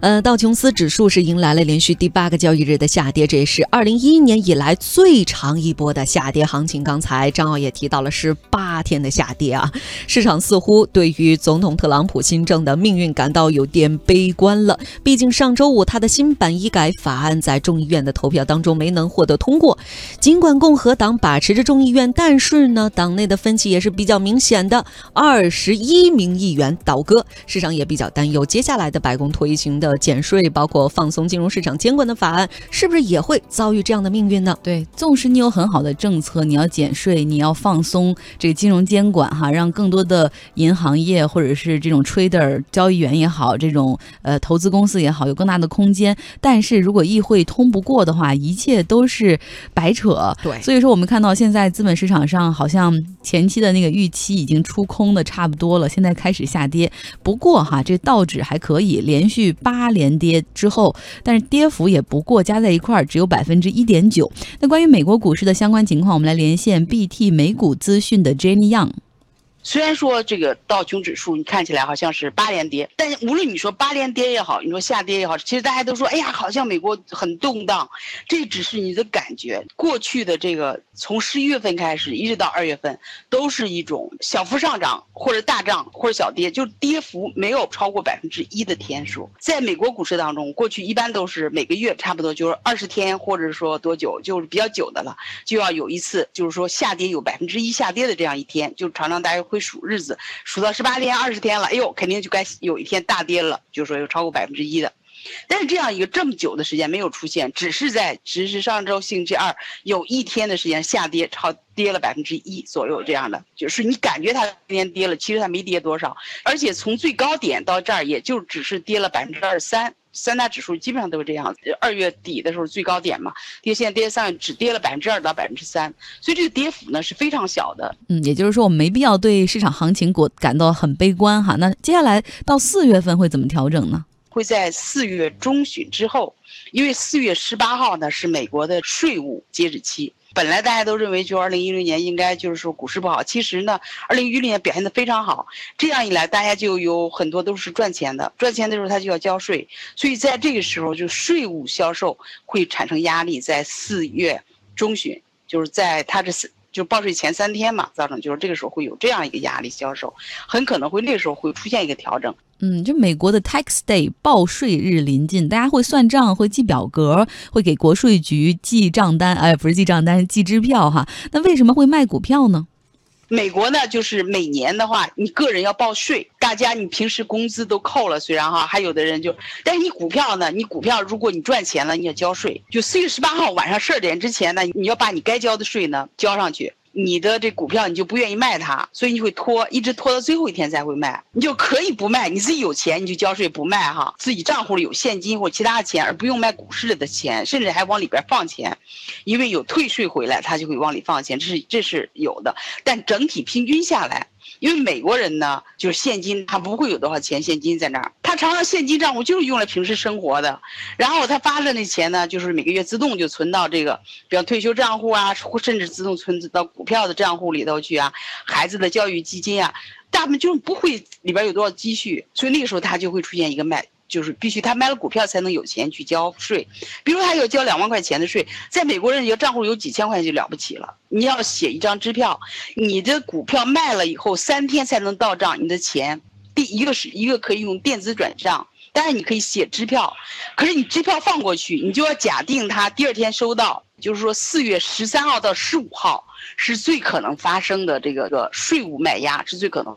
呃，道琼斯指数是迎来了连续第八个交易日的下跌，这也是二零一一年以来最长一波的下跌行情。刚才张奥也提到了是八天的下跌啊，市场似乎对于总统特朗普新政的命运感到有点悲观了。毕竟上周五他的新版医改法案在众议院的投票当中没能获得通过。尽管共和党把持着众议院，但是呢，党内的分歧也是比较明显的，二十一名议员倒戈，市场也比较担忧接下来的白宫推行的。的减税，包括放松金融市场监管的法案，是不是也会遭遇这样的命运呢？对，纵使你有很好的政策，你要减税，你要放松这个金融监管，哈，让更多的银行业或者是这种 trader 交易员也好，这种呃投资公司也好，有更大的空间。但是如果议会通不过的话，一切都是白扯。对，所以说我们看到现在资本市场上好像前期的那个预期已经出空的差不多了，现在开始下跌。不过哈，这道指还可以连续八。八连跌之后，但是跌幅也不过加在一块儿只有百分之一点九。那关于美国股市的相关情况，我们来连线 BT 美股资讯的 Jenny Young。虽然说这个道琼指数你看起来好像是八连跌，但无论你说八连跌也好，你说下跌也好，其实大家都说，哎呀，好像美国很动荡，这只是你的感觉。过去的这个从十一月份开始一直到二月份，都是一种小幅上涨或者大涨或者小跌，就跌幅没有超过百分之一的天数。在美国股市当中，过去一般都是每个月差不多就是二十天，或者说多久，就是比较久的了，就要有一次就是说下跌有百分之一下跌的这样一天，就常常大家会。会数日子，数到十八天、二十天了，哎呦，肯定就该有一天大跌了，就说有超过百分之一的。但是这样一个这么久的时间没有出现，只是在只是上周星期二有一天的时间下跌，超跌了百分之一左右这样的，就是你感觉它今天跌了，其实它没跌多少，而且从最高点到这儿也就只是跌了百分之二三。三大指数基本上都是这样，二月底的时候最高点嘛，跌现在跌上只跌了百分之二到百分之三，所以这个跌幅呢是非常小的。嗯，也就是说我们没必要对市场行情过感到很悲观哈。那接下来到四月份会怎么调整呢？会在四月中旬之后，因为四月十八号呢是美国的税务截止期。本来大家都认为，就二零一六年应该就是说股市不好，其实呢，二零一六年表现的非常好。这样一来，大家就有很多都是赚钱的，赚钱的时候他就要交税，所以在这个时候就税务销售会产生压力。在四月中旬，就是在他这四就报税前三天嘛，造成就是这个时候会有这样一个压力销售，很可能会那个时候会出现一个调整。嗯，就美国的 Tax Day 报税日临近，大家会算账，会记表格，会给国税局记账单，哎，不是记账单，记支票哈。那为什么会卖股票呢？美国呢，就是每年的话，你个人要报税，大家你平时工资都扣了，虽然哈，还有的人就，但是你股票呢，你股票如果你赚钱了，你要交税，就四月十八号晚上十二点之前呢，你要把你该交的税呢交上去。你的这股票你就不愿意卖它，所以你会拖，一直拖到最后一天才会卖。你就可以不卖，你自己有钱你就交税不卖哈，自己账户里有现金或其他的钱，而不用卖股市里的钱，甚至还往里边放钱，因为有退税回来，他就会往里放钱，这是这是有的。但整体平均下来。因为美国人呢，就是现金，他不会有多少钱现金在那儿，他常常现金账户就是用来平时生活的，然后他发的那钱呢，就是每个月自动就存到这个，比方退休账户啊，或甚至自动存到股票的账户里头去啊，孩子的教育基金啊，大部分就不会里边有多少积蓄，所以那个时候他就会出现一个卖。就是必须他卖了股票才能有钱去交税，比如他要交两万块钱的税，在美国人一个账户有几千块钱就了不起了。你要写一张支票，你的股票卖了以后三天才能到账，你的钱，第一个是一个可以用电子转账，但是你可以写支票，可是你支票放过去，你就要假定他第二天收到，就是说四月十三号到十五号是最可能发生的这个个税务卖压是最可能。